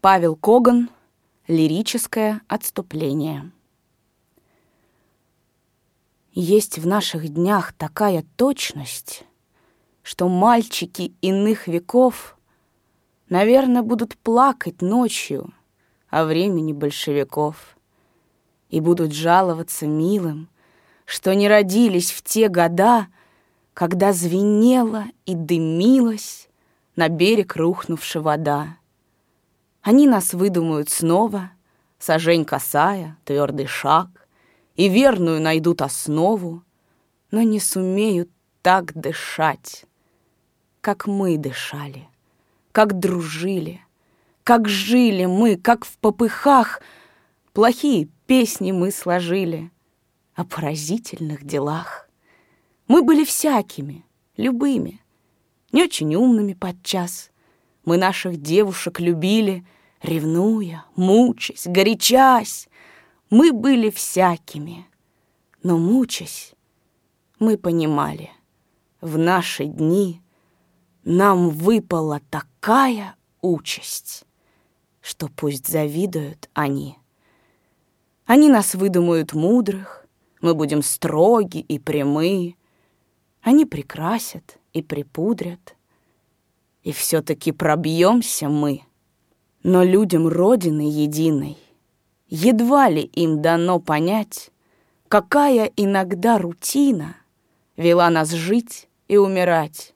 Павел Коган «Лирическое отступление». Есть в наших днях такая точность, что мальчики иных веков, наверное, будут плакать ночью о времени большевиков и будут жаловаться милым, что не родились в те года, когда звенела и дымилась на берег рухнувшая вода. Они нас выдумают снова, сажень косая, твердый шаг, и верную найдут основу, но не сумеют так дышать, как мы дышали, как дружили, как жили мы, как в попыхах плохие песни мы сложили о поразительных делах. Мы были всякими, любыми, не очень умными подчас. Мы наших девушек любили, ревнуя, мучаясь, горячась. Мы были всякими, но мучаясь, мы понимали, в наши дни нам выпала такая участь, что пусть завидуют они. Они нас выдумают мудрых, мы будем строги и прямые, они прекрасят и припудрят, и все-таки пробьемся мы. Но людям Родины единой едва ли им дано понять, какая иногда рутина вела нас жить и умирать.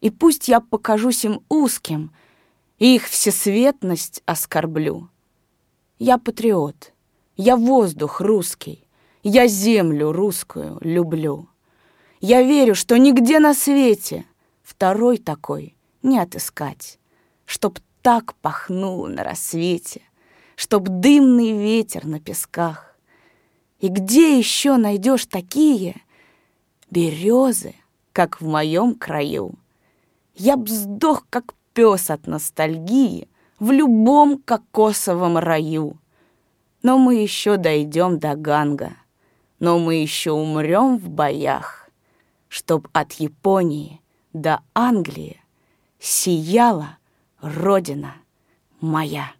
И пусть я покажусь им узким, и их всесветность оскорблю. Я патриот, я воздух русский, я землю русскую люблю. Я верю, что нигде на свете второй такой не отыскать, Чтоб так пахнуло на рассвете, Чтоб дымный ветер на песках. И где еще найдешь такие березы, как в моем краю? Я б сдох, как пес от ностальгии В любом кокосовом раю. Но мы еще дойдем до Ганга, Но мы еще умрем в боях чтоб от Японии до Англии сияла Родина моя.